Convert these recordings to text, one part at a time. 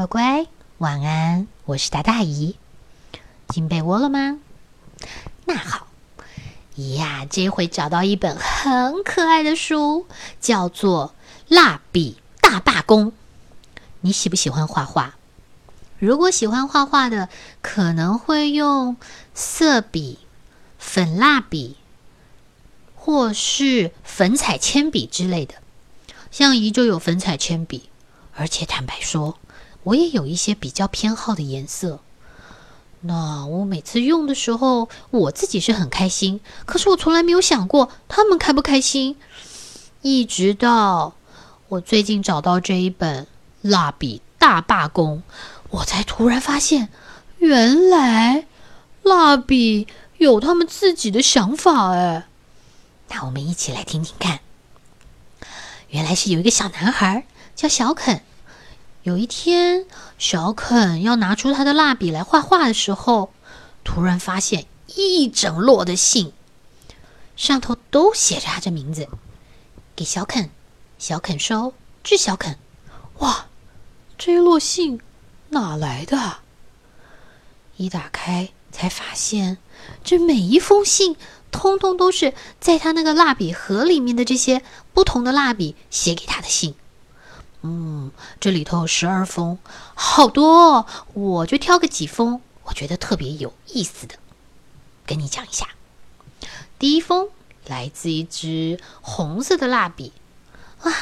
乖乖，晚安！我是达大姨，进被窝了吗？那好，姨呀，这回找到一本很可爱的书，叫做《蜡笔大罢工》。你喜不喜欢画画？如果喜欢画画的，可能会用色笔、粉蜡笔，或是粉彩铅笔之类的。像姨就有粉彩铅笔，而且坦白说。我也有一些比较偏好的颜色，那我每次用的时候，我自己是很开心。可是我从来没有想过他们开不开心。一直到我最近找到这一本《蜡笔大罢工》，我才突然发现，原来蜡笔有他们自己的想法。哎，那我们一起来听听看。原来是有一个小男孩叫小肯。有一天，小肯要拿出他的蜡笔来画画的时候，突然发现一整摞的信，上头都写着他的名字，给小肯，小肯收，致小肯。哇，这一摞信哪来的？一打开才发现，这每一封信通通都是在他那个蜡笔盒里面的这些不同的蜡笔写给他的信。嗯，这里头有十二封，好多，哦，我就挑个几封，我觉得特别有意思的，跟你讲一下。第一封来自一支红色的蜡笔，哇，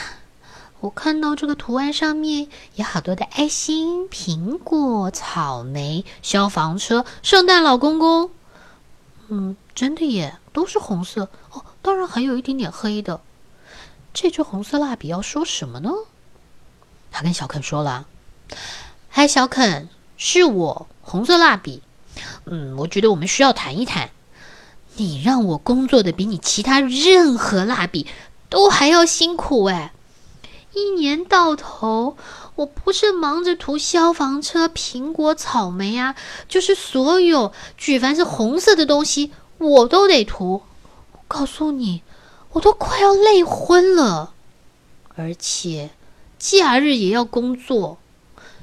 我看到这个图案上面有好多的爱心、苹果、草莓、消防车、圣诞老公公，嗯，真的耶，都是红色哦，当然还有一点点黑的。这支红色蜡笔要说什么呢？他跟小肯说了：“嗨，小肯，是我红色蜡笔。嗯，我觉得我们需要谈一谈。你让我工作的比你其他任何蜡笔都还要辛苦哎！一年到头，我不是忙着涂消防车、苹果、草莓啊，就是所有举凡是红色的东西，我都得涂。告诉你，我都快要累昏了，而且……”假日也要工作，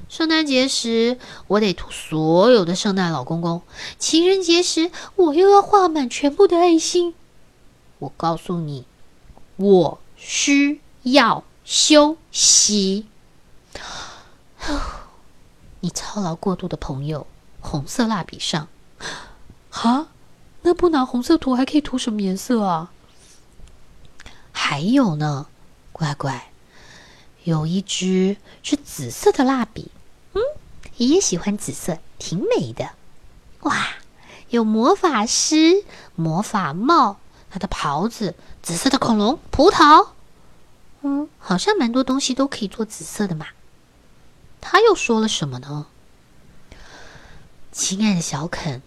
圣诞节时我得涂所有的圣诞老公公，情人节时我又要画满全部的爱心。我告诉你，我需要休息。你操劳过度的朋友，红色蜡笔上，哈，那不拿红色涂还可以涂什么颜色啊？还有呢，乖乖。有一支是紫色的蜡笔，嗯，爷爷喜欢紫色，挺美的。哇，有魔法师魔法帽，他的袍子紫色的恐龙葡萄，嗯，好像蛮多东西都可以做紫色的嘛。他又说了什么呢？亲爱的小肯，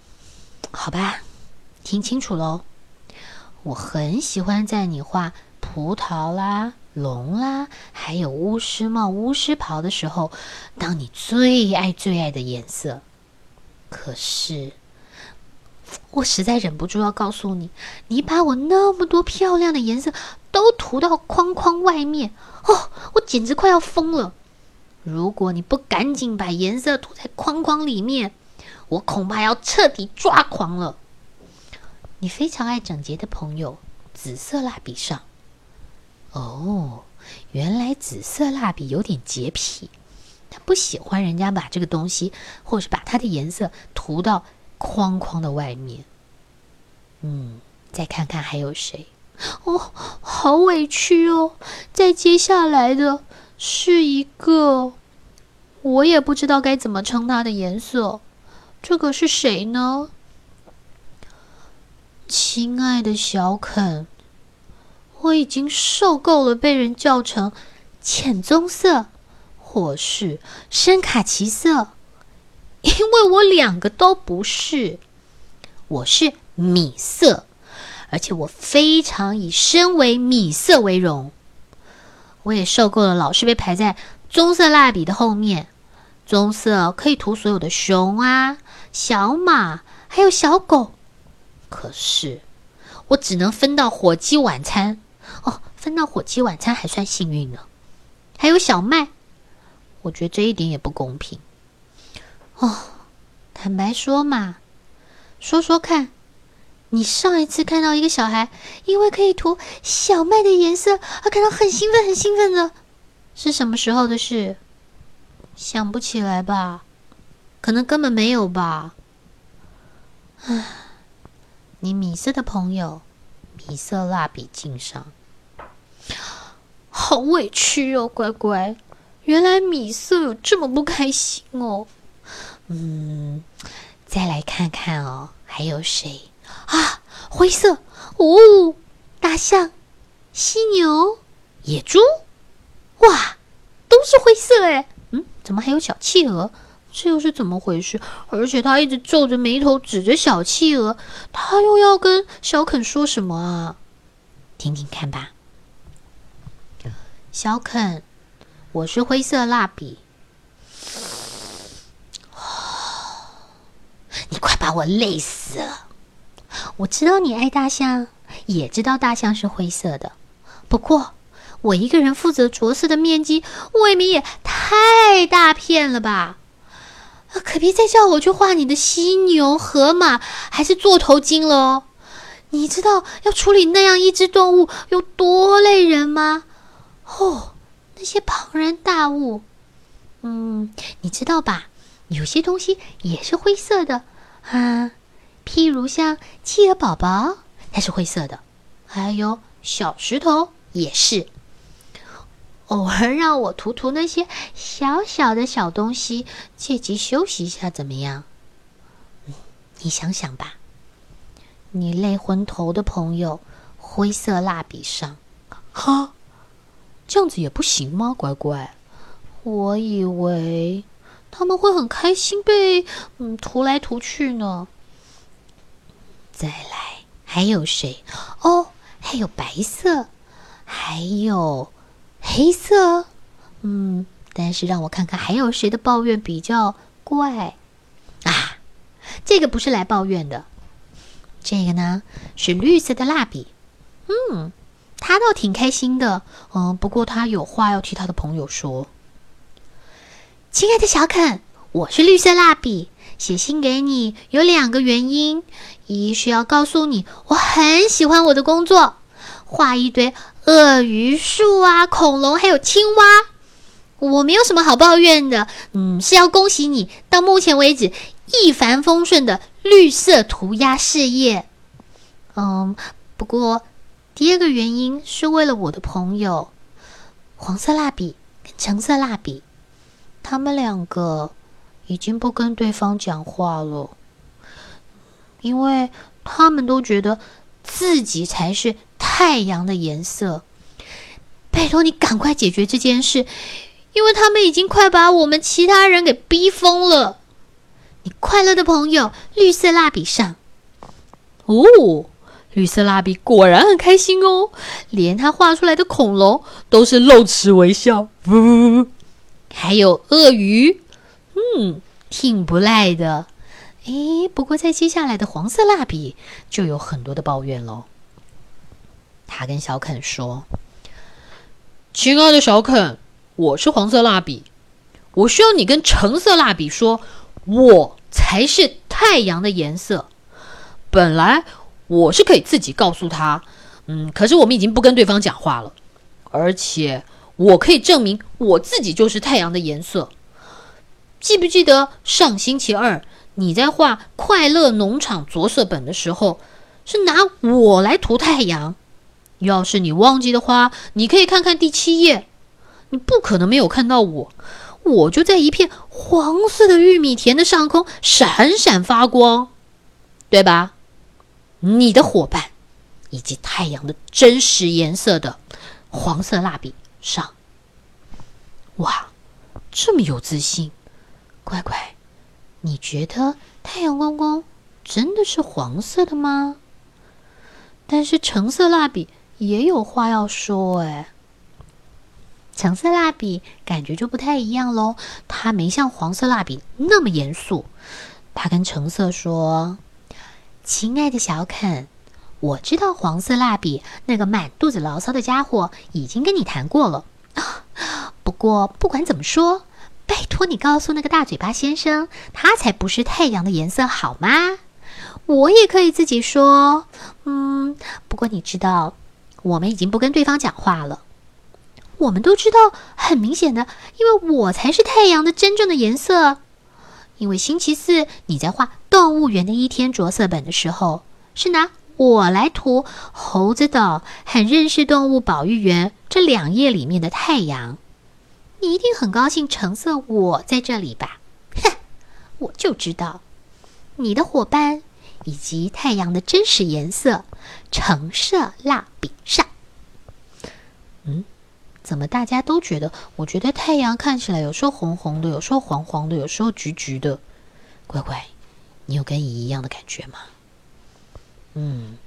好吧，听清楚喽，我很喜欢在你画葡萄啦。龙啦，还有巫师帽、巫师袍的时候，当你最爱最爱的颜色。可是，我实在忍不住要告诉你，你把我那么多漂亮的颜色都涂到框框外面，哦，我简直快要疯了！如果你不赶紧把颜色涂在框框里面，我恐怕要彻底抓狂了。你非常爱整洁的朋友，紫色蜡笔上。哦，原来紫色蜡笔有点洁癖，他不喜欢人家把这个东西，或是把它的颜色涂到框框的外面。嗯，再看看还有谁？哦，好委屈哦！再接下来的是一个，我也不知道该怎么称它的颜色。这个是谁呢？亲爱的小肯。我已经受够了被人叫成浅棕色，或是深卡其色，因为我两个都不是。我是米色，而且我非常以身为米色为荣。我也受够了老是被排在棕色蜡笔的后面。棕色可以涂所有的熊啊、小马，还有小狗。可是我只能分到火鸡晚餐。分到火鸡晚餐还算幸运呢。还有小麦，我觉得这一点也不公平。哦，坦白说嘛，说说看，你上一次看到一个小孩因为可以涂小麦的颜色而感到很兴奋、很兴奋的，是什么时候的事？想不起来吧？可能根本没有吧？唉，你米色的朋友，米色蜡笔镜上，好委屈哦，乖乖。原来米色有这么不开心哦。嗯，再来看看哦，还有谁啊？灰色哦，大象、犀牛、野猪，哇，都是灰色哎。嗯，怎么还有小企鹅？这又是怎么回事？而且他一直皱着眉头指着小企鹅，他又要跟小肯说什么啊？听听看吧，小肯，我是灰色蜡笔。你快把我累死了！我知道你爱大象，也知道大象是灰色的。不过，我一个人负责着色的面积未免也太大片了吧？可别再叫我去画你的犀牛、河马还是座头鲸了哦！你知道要处理那样一只动物有多累人吗？哦，那些庞然大物，嗯，你知道吧？有些东西也是灰色的。啊，譬如像企鹅宝宝，它是灰色的；还有小石头也是。偶尔让我涂涂那些小小的小东西，借机休息一下，怎么样？你想想吧，你累昏头的朋友，灰色蜡笔上，哈，这样子也不行吗？乖乖，我以为。他们会很开心被嗯涂来涂去呢。再来，还有谁？哦，还有白色，还有黑色。嗯，但是让我看看还有谁的抱怨比较怪啊？这个不是来抱怨的，这个呢是绿色的蜡笔。嗯，他倒挺开心的。嗯，不过他有话要替他的朋友说。亲爱的小肯，我是绿色蜡笔，写信给你有两个原因：一是要告诉你我很喜欢我的工作，画一堆鳄鱼、树啊、恐龙还有青蛙，我没有什么好抱怨的。嗯，是要恭喜你到目前为止一帆风顺的绿色涂鸦事业。嗯，不过第二个原因是为了我的朋友黄色蜡笔跟橙色蜡笔。他们两个已经不跟对方讲话了，因为他们都觉得自己才是太阳的颜色。拜托你赶快解决这件事，因为他们已经快把我们其他人给逼疯了。你快乐的朋友绿色蜡笔上，哦，绿色蜡笔果然很开心哦，连他画出来的恐龙都是露齿微笑。呜。还有鳄鱼，嗯，挺不赖的。诶，不过在接下来的黄色蜡笔就有很多的抱怨喽。他跟小肯说：“亲爱的小肯，我是黄色蜡笔，我需要你跟橙色蜡笔说，我才是太阳的颜色。本来我是可以自己告诉他，嗯，可是我们已经不跟对方讲话了，而且。”我可以证明我自己就是太阳的颜色。记不记得上星期二你在画《快乐农场》着色本的时候，是拿我来涂太阳？要是你忘记的话，你可以看看第七页。你不可能没有看到我，我就在一片黄色的玉米田的上空闪闪发光，对吧？你的伙伴，以及太阳的真实颜色的黄色蜡笔。上，哇，这么有自信，乖乖，你觉得太阳公公真的是黄色的吗？但是橙色蜡笔也有话要说，哎，橙色蜡笔感觉就不太一样喽，它没像黄色蜡笔那么严肃，它跟橙色说：“亲爱的小肯。”我知道黄色蜡笔那个满肚子牢骚的家伙已经跟你谈过了。不过不管怎么说，拜托你告诉那个大嘴巴先生，他才不是太阳的颜色，好吗？我也可以自己说，嗯，不过你知道，我们已经不跟对方讲话了。我们都知道，很明显的，因为我才是太阳的真正的颜色。因为星期四你在画动物园的一天着色本的时候，是拿我来涂猴子的。很认识动物保育员这两页里面的太阳。你一定很高兴橙色我在这里吧？哼，我就知道，你的伙伴以及太阳的真实颜色橙色蜡笔上。嗯。怎么大家都觉得？我觉得太阳看起来有时候红红的，有时候黄黄的，有时候橘橘的。乖乖，你有跟姨一样的感觉吗？嗯，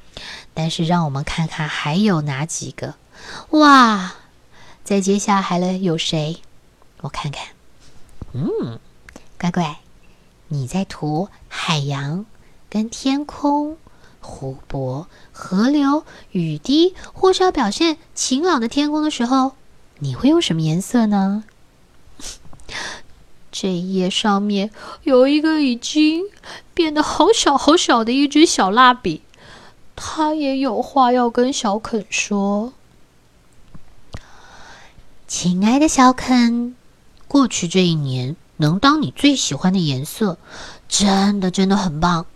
但是让我们看看还有哪几个？哇，在接下来了有谁？我看看。嗯，乖乖，你在涂海洋、跟天空、湖泊、河流、雨滴，或是要表现晴朗的天空的时候。你会用什么颜色呢？这一页上面有一个已经变得好小好小的一支小蜡笔，他也有话要跟小肯说。亲爱的小肯，过去这一年能当你最喜欢的颜色，真的真的很棒。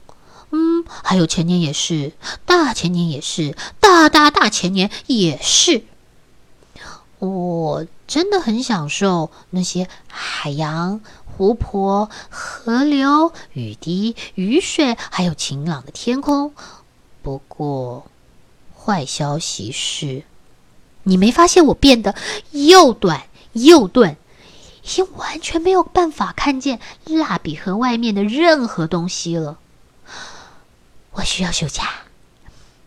嗯，还有前年也是，大前年也是，大大大前年也是。我真的很享受那些海洋、湖泊、河流、雨滴、雨水，还有晴朗的天空。不过，坏消息是，你没发现我变得又短又钝，已经完全没有办法看见蜡笔盒外面的任何东西了。我需要休假。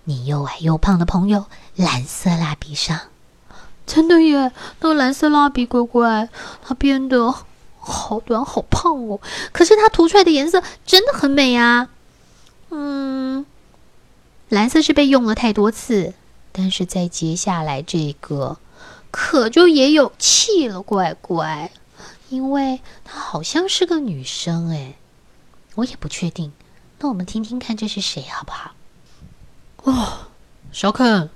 你又矮又胖的朋友，蓝色蜡笔上。真的耶，那个蓝色蜡笔乖乖，它变得好短好胖哦。可是它涂出来的颜色真的很美啊。嗯，蓝色是被用了太多次，但是在接下来这个可就也有气了，乖乖，因为她好像是个女生哎，我也不确定。那我们听听看这是谁好不好？哦，小肯，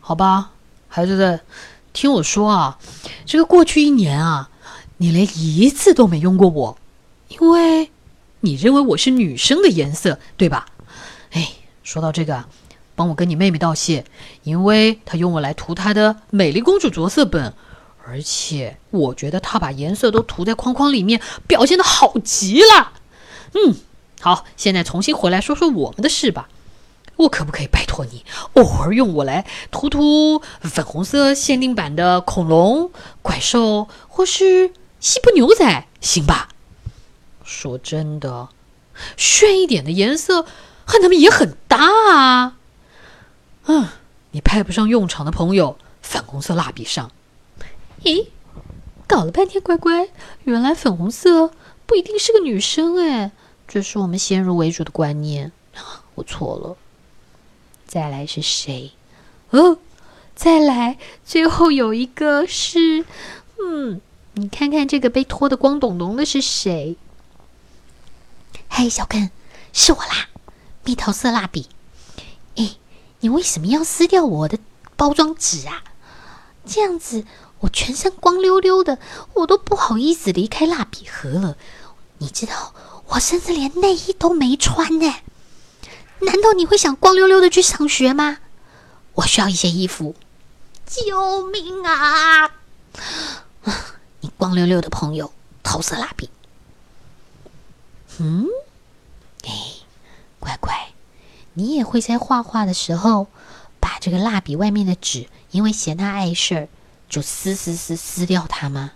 好吧，孩子的。听我说啊，这个过去一年啊，你连一次都没用过我，因为你认为我是女生的颜色，对吧？哎，说到这个，帮我跟你妹妹道谢，因为她用我来涂她的美丽公主着色本，而且我觉得她把颜色都涂在框框里面，表现的好极了。嗯，好，现在重新回来说说我们的事吧。我可不可以拜托你，偶尔用我来涂涂粉红色限定版的恐龙、怪兽，或是西部牛仔，行吧？说真的，炫一点的颜色和他们也很搭啊。嗯，你派不上用场的朋友，粉红色蜡笔上。咦，搞了半天，乖乖，原来粉红色不一定是个女生哎，这是我们先入为主的观念，我错了。再来是谁？哦，再来，最后有一个是，嗯，你看看这个被拖得光咚咚的是谁？嘿，小根，是我啦，蜜桃色蜡笔。哎，你为什么要撕掉我的包装纸啊？这样子我全身光溜溜的，我都不好意思离开蜡笔盒了。你知道，我甚至连内衣都没穿呢。难道你会想光溜溜的去上学吗？我需要一些衣服。救命啊！你光溜溜的朋友，桃色蜡笔。嗯，哎，乖乖，你也会在画画的时候，把这个蜡笔外面的纸，因为嫌它碍事儿，就撕撕撕撕掉它吗？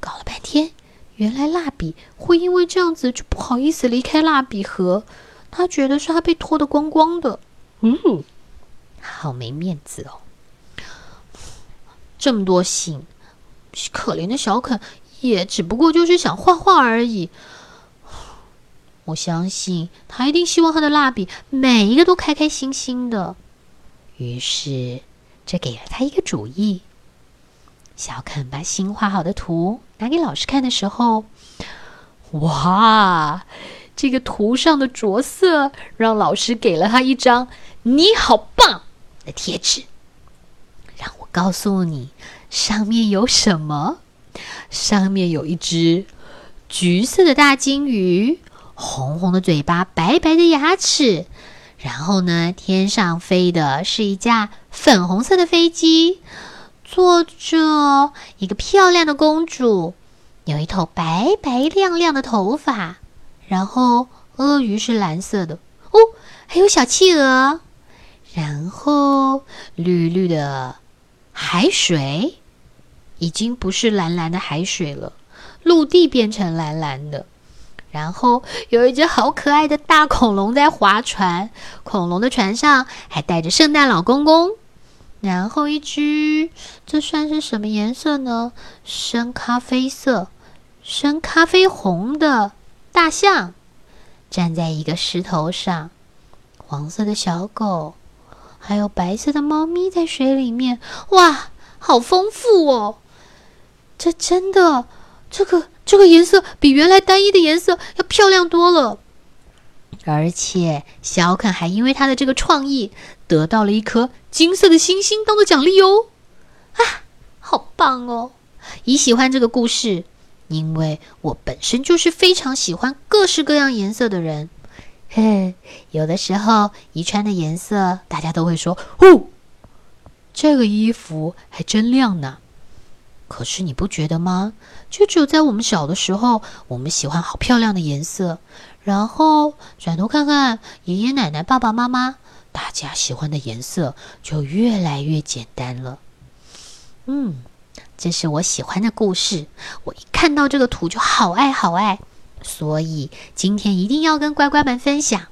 搞了半天，原来蜡笔会因为这样子就不好意思离开蜡笔盒。他觉得是他被脱得光光的，嗯，好没面子哦。这么多信，可怜的小肯也只不过就是想画画而已。我相信他一定希望他的蜡笔每一个都开开心心的。于是，这给了他一个主意。小肯把新画好的图拿给老师看的时候，哇，这个图上的着色让老师给了他一张“你好棒”的贴纸。让我告诉你，上面有什么？上面有一只橘色的大金鱼，红红的嘴巴，白白的牙齿。然后呢，天上飞的是一架粉红色的飞机。坐着一个漂亮的公主，有一头白白亮亮的头发，然后鳄鱼是蓝色的。哦，还有小企鹅，然后绿绿的海水已经不是蓝蓝的海水了，陆地变成蓝蓝的，然后有一只好可爱的大恐龙在划船，恐龙的船上还带着圣诞老公公。然后一只，这算是什么颜色呢？深咖啡色、深咖啡红的。大象站在一个石头上，黄色的小狗，还有白色的猫咪在水里面。哇，好丰富哦！这真的，这个这个颜色比原来单一的颜色要漂亮多了。而且小肯还因为他的这个创意得到了一颗金色的星星当做奖励哦！啊，好棒哦！你喜欢这个故事，因为我本身就是非常喜欢各式各样颜色的人。嘿，有的时候姨穿的颜色，大家都会说：“哦，这个衣服还真亮呢。”可是你不觉得吗？就只有在我们小的时候，我们喜欢好漂亮的颜色。然后转头看看爷爷奶奶、爸爸妈妈，大家喜欢的颜色就越来越简单了。嗯，这是我喜欢的故事。我一看到这个图就好爱好爱，所以今天一定要跟乖乖们分享。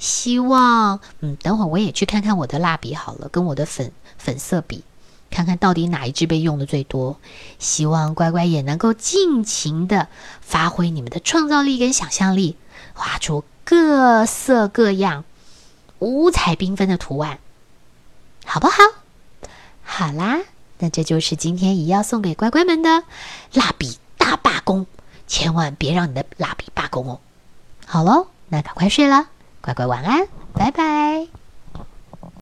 希望，嗯，等会我也去看看我的蜡笔好了，跟我的粉粉色笔，看看到底哪一支被用的最多。希望乖乖也能够尽情的发挥你们的创造力跟想象力。画出各色各样、五彩缤纷的图案，好不好？好啦，那这就是今天也要送给乖乖们的蜡笔大罢工，千万别让你的蜡笔罢工哦！好喽，那赶快睡了，乖乖晚安，拜拜。